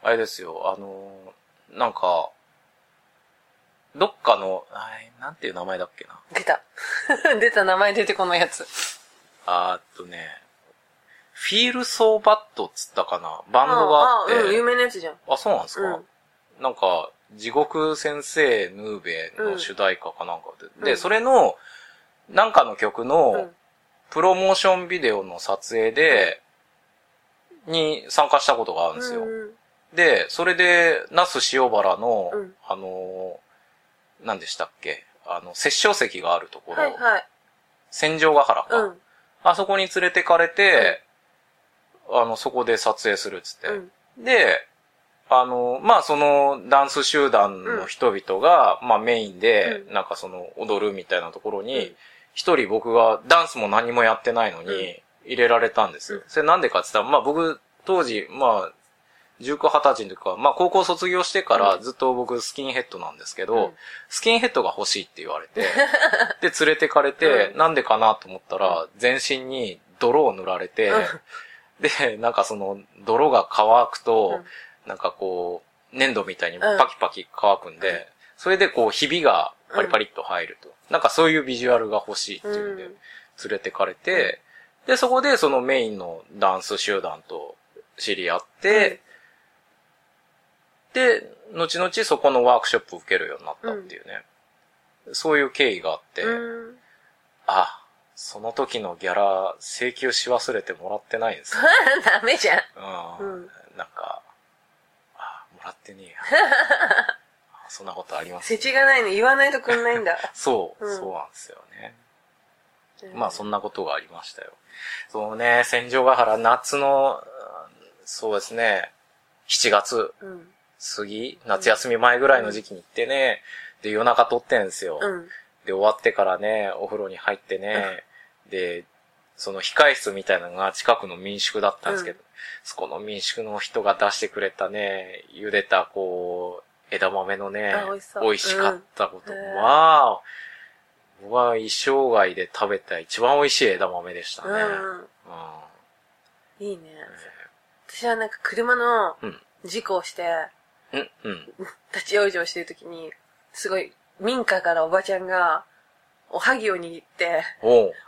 あれですよ、あの、なんか、どっかの、なんていう名前だっけな？出た。出た名前出てこのやつ。あーっとね、フィールソーバットっつったかな？バンドがあって。あうん、有名なやつじゃん。あ、そうなんですか、うんなんか、地獄先生ヌーベの主題歌かなんかで。で、うんそれの、なんかの曲うのん、プロモーションビデオの撮影で、に参加したことがあるんですよ。うんで、それで、那須塩原の、うんあのー、何でしたっけ？あの、殺生石があるところ、はいはい。戦場ヶ原か、うん。あそこに連れてかれて、あの、そこで撮影するっつって。うん。で、あの、まあ、そのダンス集団の人々が、まあ、メインで、うなんかその踊るみたいなところにうん、一、人僕がダンスも何もやってないのに、入れられたんですよ。それなんでかって言ったら、まあ僕、当時、まあ、19、20歳の時か、まあ高校卒業してからずっと僕スキンヘッドなんですけど、うん。スキンヘッドが欲しいって言われて、で、連れてかれて、うん。なんでかなと思ったら、全身に泥を塗られて、で、なんかその、泥が乾くと、うん。なんかこう、粘土みたいにパキパキ乾くんで、それでこう、ひびがパリパリっと入ると。なんかそういうビジュアルが欲しいっていうんで、うん。連れてかれて、で、そこでそのメインのダンス集団と知り合って、で、後々そこのワークショップを受けるようになったっていうね。そういう経緯があって、うん。あ、その時のギャラ請求し忘れてもらってないんですよ。ダメじゃん。うん。うんなんか、あ、もらってねえや。あ そんなことあります世知がないの言わないとくんないんだ。そう、うんそうなんですよね。まあそんなことがありましたよ。そうね、戦場ヶ原夏の、うんそうですね、7月うん。過ぎ、夏休み前ぐらいの時期に行ってね、で夜中撮ってんですよ。うん。で終わってからね、お風呂に入ってね、で、その控室みたいなのが近くの民宿だったんですけど、うそこの民宿の人が出してくれたね、茹でたこう、枝豆のねあ美味し、かったこと。うんまあ、僕は一生涯で食べた一番美味しい枝豆でしたね。うん。うん。いいね。私はなんか車のうん。事故をして、うん。うん。立ち往生してる時に、すごい民家からおばちゃんが、おはぎを握って。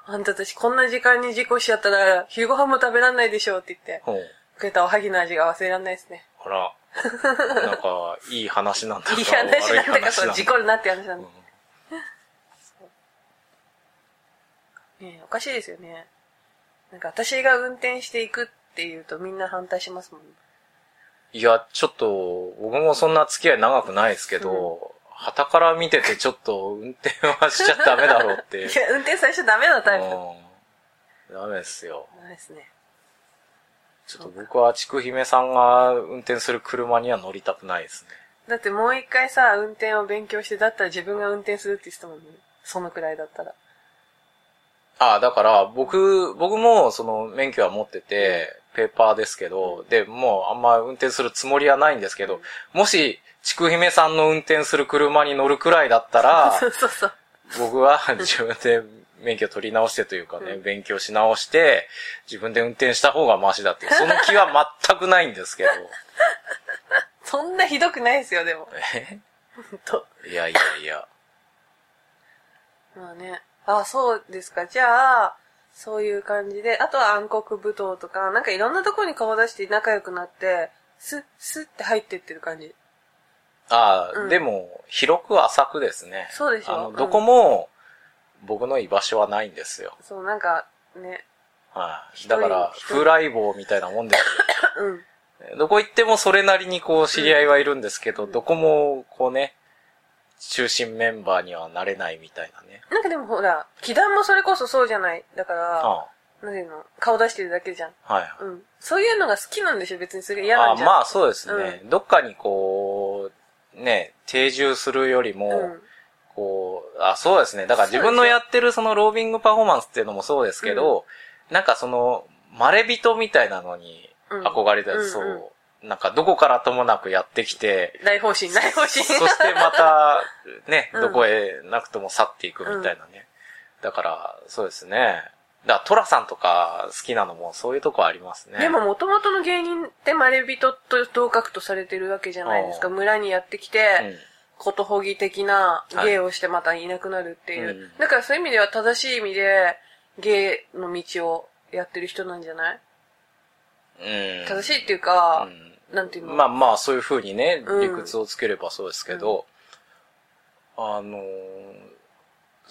あんたたちこんな時間に事故しちゃったら、昼ご飯も食べらんないでしょって言って。くれたおはぎの味が忘れらんないですね。あら。なんか、いい話なんだかいい話なんだか、そう、事故るなって話なんうんだ。ねえおかしいですよね。なんか私が運転していくって言うとみんな反対しますもん。いや、ちょっと、僕もそんな付き合い長くないですけど、旗から見ててちょっと運転はしちゃダメだろうって。いや、運転最初ダメなタイプ。うんダメですよ。ダメですね。ちょっと僕はちくひめさんが運転する車には乗りたくないですね。だってもう一回さ、運転を勉強して、だったら自分が運転するって言ってたもんね。そのくらいだったら。ああ、だから僕、僕もその免許は持ってて、ペーパーですけど、で、もうあんま運転するつもりはないんですけど、もし、ちくひめさんの運転する車に乗るくらいだったら、そうそうそう。僕は自分で免許取り直してというかね、うん勉強し直して、自分で運転した方がマシだってその気は全くないんですけど。そんなひどくないですよ、でも。え？ほんと。いやいやいや。まあね。あ、そうですか。じゃあ、そういう感じで、あとは暗黒舞踏とか、なんかいろんなとこに顔出して仲良くなって、スッ、スッって入ってってる感じ。ああ、うんでも、広く浅くですね。そうでしょ？うんあの、どこも、僕の居場所はないんですよ。そう、なんか、ね。はい。だから、一人風来坊みたいなもんですうん。よ。どこ行ってもそれなりにこう、知り合いはいるんですけど、どこも、こうね、中心メンバーにはなれないみたいなね。なんかでもほら、祈願もそれこそそうじゃない？だから、あなんていうの、顔出してるだけじゃん。あはい。うん。そういうのが好きなんでしょ？別にそれ嫌あなんじゃん。まあそうですね、どっかにこう、ね、定住するよりも、うん。こう、あ、そうですね。だから自分のやってるそのロービングパフォーマンスっていうのもそうですけど、なんかその、まれびとみたいなのにうん憧れた、うんそう、うんなんかどこからともなくやってきて、大方針、大方針。そしてまた、ね、うんどこへなくとも去っていくみたいなね。だから、そうですね。だから、トラさんとか好きなのもそういうとこありますね。でも、元々の芸人ってまれびとと同格とされてるわけじゃないですか。村にやってきうて、ん、ことほぎ的な芸をしてまたいなくなるっていう。うん。だからそういう意味では正しい意味で芸の道をやってる人なんじゃない？うん。正しいっていうか、うん。なんていうの？まあまあ、そういう風にね、うん。理屈をつければそうですけど、あのー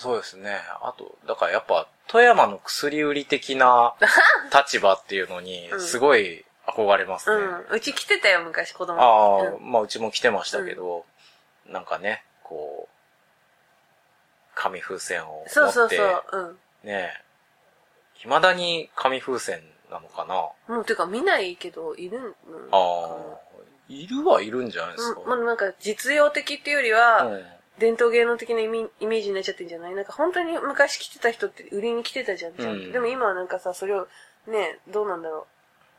そうですね。あと、だからやっぱ、富山の薬売り的な 立場っていうのにう、んすごい憧れますね。うん。うち来てたよ、昔子供。ああ、うんまあうちも来てましたけど、なんかね、こう、紙風船を持って、そうそうそう。うん。ね未だに紙風船なのかな？もう、てか見ないけど、いるのああ、いるはいるんじゃないですか。うん、まあなんか実用的っていうよりは、うん伝統芸能的なイメージになっちゃってんじゃない？なんか本当に昔来てた人って売りに来てたじゃん。うんでも今はなんかさ、それをね、どうなんだろ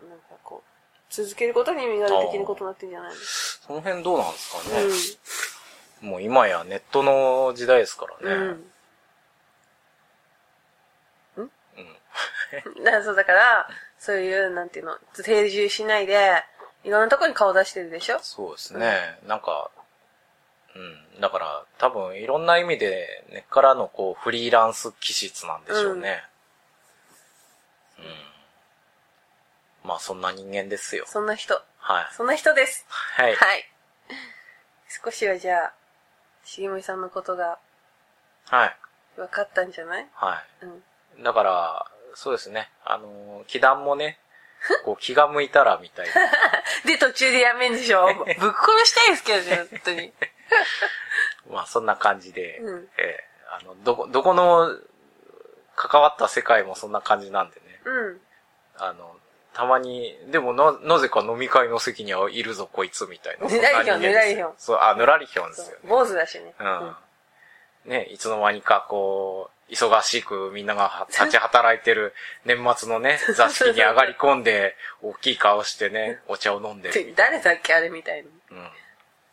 う。なんかこう、続けることに意味がある的なことになってんじゃないの？その辺どうなんですかね。うもう今やネットの時代ですからね。ん。うん。うん。だからそう、だから、そういう、なんていうの、定住しないで、いろんなとこに顔出してるでしょ？そうですね。なんか、うん。だから、多分いろんな意味で根っからのこう、フリーランス気質なんでしょうね。うん。まあそんな人間ですよ。そんな人。はい。そんな人です。はい。はい。少しはじゃあ、しげもりさんのことがはい。分かったんじゃない？はうん。い。だから、そうですね。あの、気団もね、こう気が向いたらみたいな。で、途中でやめんでしょ？ぶっ殺したいですけどね、本当に。まあそんな感じで、うんえーあの、どこ、どこの関わった世界もそんな感じなんでね。うん。あの、たまに、でもな、なぜか飲み会の席にはいるぞ、こいつみたいな。ぬらりひょんぬらりひょんそう、あ、ぬらりひょんですよね。坊主だしね。うん。ね、いつの間にかこう、忙しくみんながは立ち働いてる年末のね、座敷に上がり込んで、大きい顔してね、お茶を飲んでるで 誰だっけあれみたいな。うん。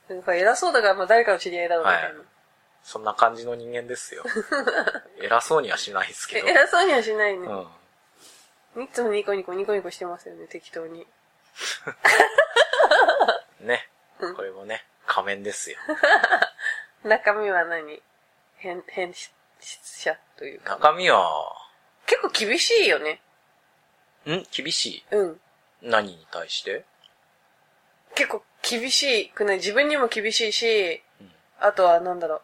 なんか偉そうだから、まあ誰かの知り合いだろうみたいな。はいそんな感じの人間ですよ。偉そうにはしないですけえど。偉そうにはしないね。ういつもニコニコニコニコしてますよね、適当に。ん。ねうん。これもね、仮面ですよ。中身は何？変、変質者というか。中身は、結構厳しいよね。ん？厳しい？うん。何に対して？結構厳しくない自分にも厳しいし、うんあとはなんだろ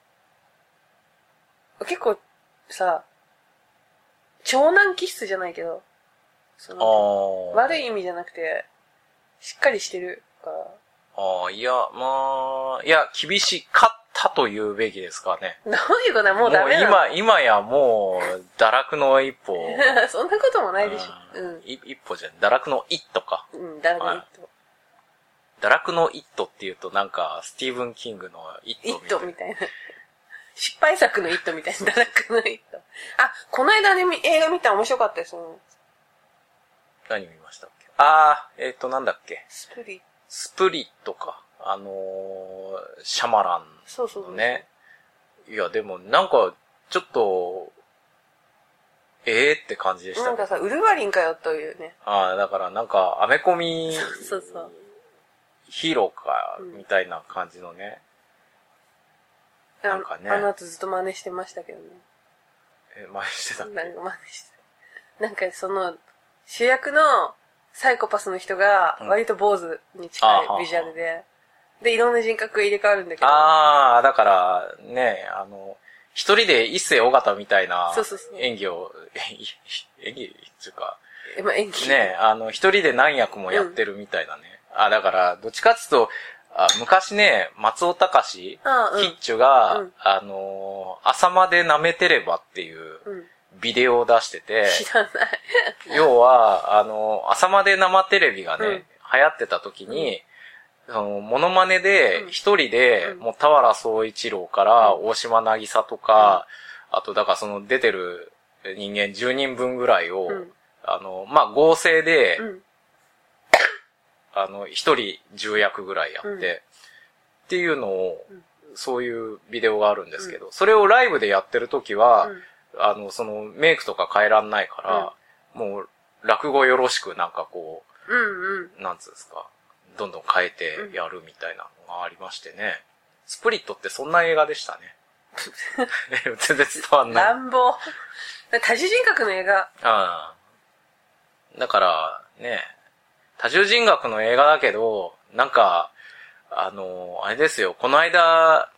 う。結構さ、長男気質じゃないけど、そあのあ。悪い意味じゃなくて、しっかりしてるから。ああ、いや、まあ、いや、厳しかったと言うべきですかね。どういうことはもうダメなの今、今やもう、堕落の一歩。そんなこともないでしょ。うんい一歩じゃん、堕落の一途か。うん。うん、誰はいも一堕落の一途っていうとなんか、スティーブン・キングの一頭。途みたい一頭みたいな。失敗作の一頭みたいな、堕落の一頭。あ、この間ね、み映画見たら面白かったですよ。何見ましたっけ？ああ、えっ、と、なんだっけ？スプリスプリットか。あのー、シャマランそうそうそう。のね。いや、でもなんか、ちょっと、ええって感じでしたねなんかさ、ウルヴァリンかよというね。ああ、だからなんか、アメコミそうそう。ヒーローか、うんみたいな感じのね。なんかねあの後ずっと真似してましたけどね。え、前してたなんか真似して。なんかその、主役のサイコパスの人がうん割と坊主に近いビジュアルで、で、いろんな人格が入れ替わるんだけど、ああ、だから、ね、あの、一人で一世尾形みたいな演技を、え演技っていうか、えまあ、演技。ね、あの、一人で何役もやってるみたいなね。あ、だから、どっちかっつうと、あ昔ね、松尾隆、あうん。キッチュが、うん。あのー朝まで舐めてればっていううん。ビデオを出してて、知らない。要は、あの、朝まで生テレビがね、うん。流行ってた時に、その、モノマネでう、ん。一人で、うん。もう、田原総一郎から、大島渚とか、あと、だからその、出てる人間10人分ぐらいを、うん。あの、まあ、合成で、うん。あの、一人10役ぐらいやって、うんっていうのを、うんそういうビデオがあるんですけど、それをライブでやってる時は、うんあの、その、メイクとか変えらんないから、もう、落語よろしくなんかこうんうん。う、なんつうんですか、どんどん変えてやるみたいなのがありましてね。スプリットってそんな映画でしたね。全然伝わんない。乱暴。多重人格の映画。ああ。だから、ね、多重人格の映画だけど、なんか、あの、あれですよ、この間、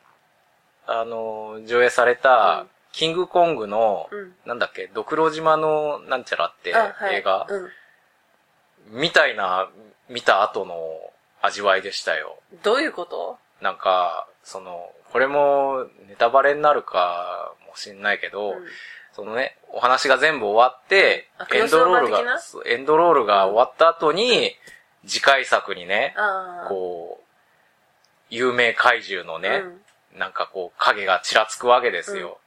あの、上映された、うんキングコングの、うんなんだっけ、ドクロ島のなんちゃらってあ、はい。映画、うん。みたいな、見た後の味わいでしたよ。どういうこと？なんか、その、これもネタバレになるかもしんないけど、うんそのね、お話が全部終わってあ、エンドロールが、エンドロールが終わった後に、次回作にね。こう、有名怪獣のね、うんなんかこう、影がちらつくわけですよ。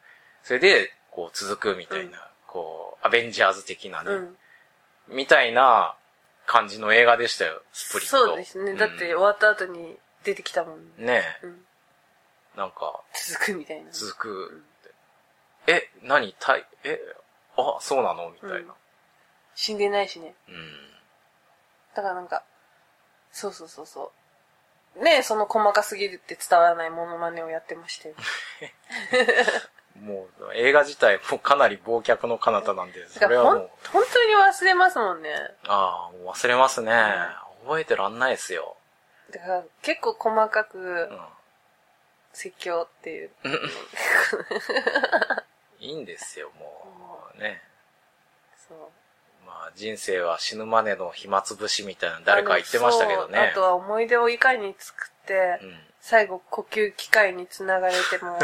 それで、こう、続くみたいな、こう、アベンジャーズ的なね、うん。みたいな感じの映画でしたよ、スプリット。そうですね。だって終わった後に出てきたもん。うんねえ、うん。なんか、続くみたいな。続く。え、何たい、え、あ、そうなの？みたいな。死んでないしね。うん。だからなんか、そうそうそうそう。ねえ、その細かすぎるって伝わらないモノマネをやってましたよ。もう、映画自体もかなり忘却の彼方なんで、それはもう、本当に忘れますもんね。ああ、もう忘れますね。覚えてらんないですよ。だから結構細かくうん。説教っていう。いいんですよ、もう。ね。そう。まあ、人生は死ぬまでの暇つぶしみたいな誰か言ってましたけどねあ。とは思い出をいかに作って、うん。最後呼吸機械につながれても。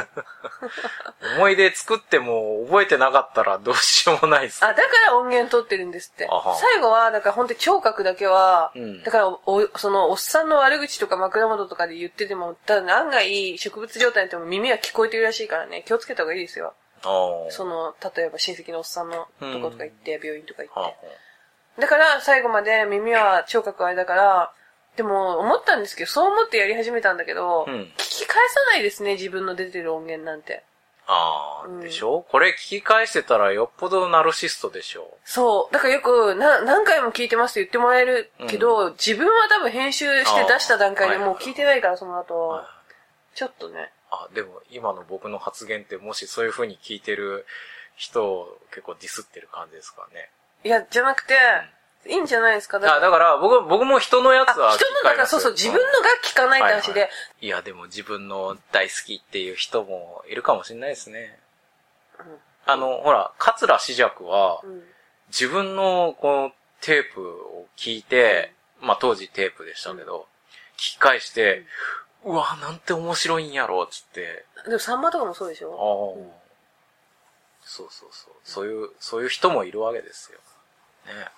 思い出作っても覚えてなかったらどうしようもないです。あ、だから音源取ってるんですって。最後は、だから本当に聴覚だけは、うんだからお、その、おっさんの悪口とか枕元とかで言ってても、ただ案外植物状態になっても耳は聞こえてるらしいからね、気をつけた方がいいですよ。その、例えば親戚のおっさんのとことか行って、病院とか行って。だから、最後まで耳は聴覚あれだから、でも、思ったんですけど、そう思ってやり始めたんだけど、うん。聞き返さないですね、自分の出てる音源なんて。ああ、うん。でしょ？これ聞き返してたらよっぽどナルシストでしょ。そう。だからよく、な、何回も聞いてますって言ってもらえるけど、自分は多分編集して出した段階でもう聞いてないから、その後、はい。ちょっとね。あ、でも今の僕の発言ってもしそういう風に聞いてる人を結構ディスってる感じですかね。いや、じゃなくて、いいんじゃないですか？だあ、だから僕、僕も人のやつはあ人の、だからそうそう、自分のが聞かないって話で、はいいや、でも自分の大好きっていう人もいるかもしれないですね。あの、ほら、桂志尺はう、ん。自分のこのテープを聞いて、まあ当時テープでしたけど、聞き返して、うわ、なんて面白いんやろ、つって。でも、サンマとかもそうでしああ、ょそうそうそう。そういう、そういう人もいるわけですよ。ね。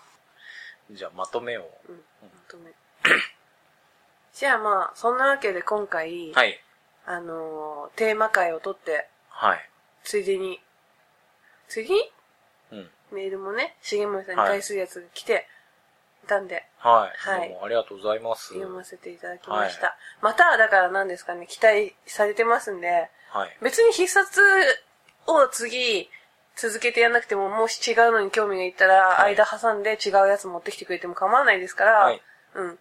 じゃあまとめを。うん。本当ね。じゃあまあ、そんなわけで今回、はい。あのーテーマ会を取って、はい。ついでに、ついでにうん。メールもね、重森さんに対するやつが来ていたんで、はい。はいどうもありがとうございます。読ませていただきました。また、だから何ですかね、期待されてますんで、はい。別に必殺を次、続けてやんなくても、もし違うのに興味がいったら、はい間挟んで違うやつ持ってきてくれても構わないですから、はい。うん。わ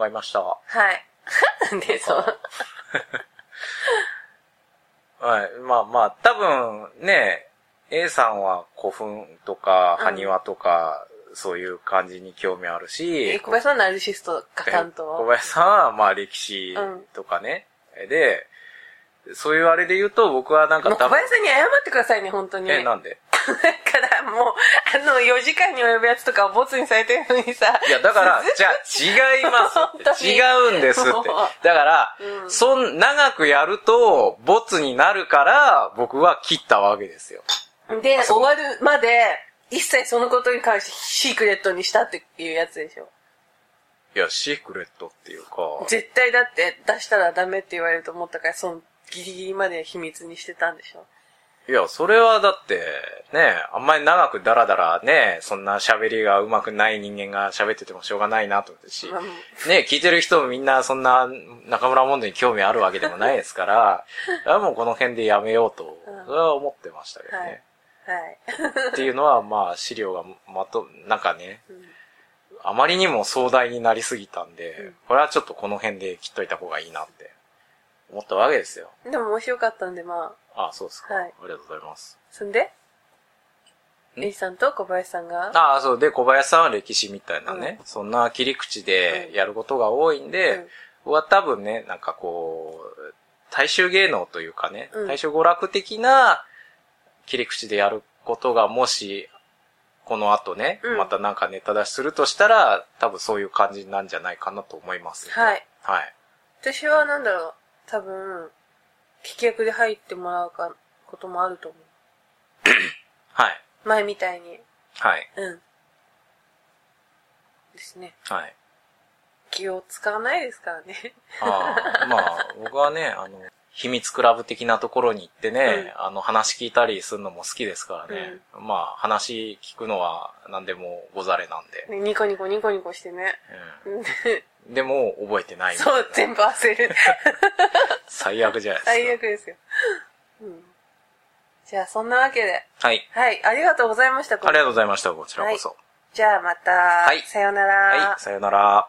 かりました。はい。で、そう。はい。まあまあ、多分ね、A さんは古墳とか、うん埴輪とか、そういう感じに興味あるえし、小林さんナルシストが担小当。林さんはまあ歴史とかね。で、そういうあれで言うと僕はなんか小林さんに謝ってくださいね、本当に。え、なんで？だからもう、あの、4時間に及ぶやつとかをボツにされてるのにさ。いや、だから、じゃあ、違います違うんですって。だから、うんそん、長くやると、ボツになるから、僕は切ったわけですよ。で、終わるまで、一切そのことに関してシークレットにしたっていうやつでしょ。いや、シークレットっていうか、絶対だって出したらダメって言われると思ったから、そのギリギリまで秘密にしてたんでしょ。いや、それはだって、ね、あんまり長くダラダラね、そんな喋りが上手くない人間が喋っててもしょうがないなと思ってし、まあね、聞いてる人もみんなそんな中村モンドに興味あるわけでもないですから、もうこの辺でやめようと、うんそれは思ってましたけどね。はい。っていうのは、まあ、資料がまと、なんかね、うん。あまりにも壮大になりすぎたんで、うん。これはちょっとこの辺で切っといた方がいいなって思ったわけですよ。でも面白かったんで、まあ、あそうですか、はい。ありがとうございます。そんで、ん？エイさんと小林さんが、ああ、そう。で、小林さんは歴史みたいなね、そんな切り口でやることが多いんで、うん。僕は多分ね、なんかこう、大衆芸能というかね、うん。大衆娯楽的な切り口でやることがもし、この後ね、うんまたなんかネタ出しするとしたら、多分そういう感じなんじゃないかなと思います、はい。はい。私はなんだろう、多分、聞き役で入ってもらうか、こともあると思う。はい。前みたいに。はい。うん。ですね。はい。気を使わないですからね。ああまあ、僕はね、あの、秘密クラブ的なところに行ってね、あの、話聞いたりするのも好きですからね。まあ、話聞くのは何でもござれなんで。ねニコニコニコニコしてね。うん。でも、覚えてないそう、全部忘れる。最悪じゃないですか。最悪ですよ。うん。じゃあ、そんなわけで。はい。はい、ありがとうございました。ありがとうございました、こちらこそ。じゃあ、また、はいさようなら。はい、さよなら。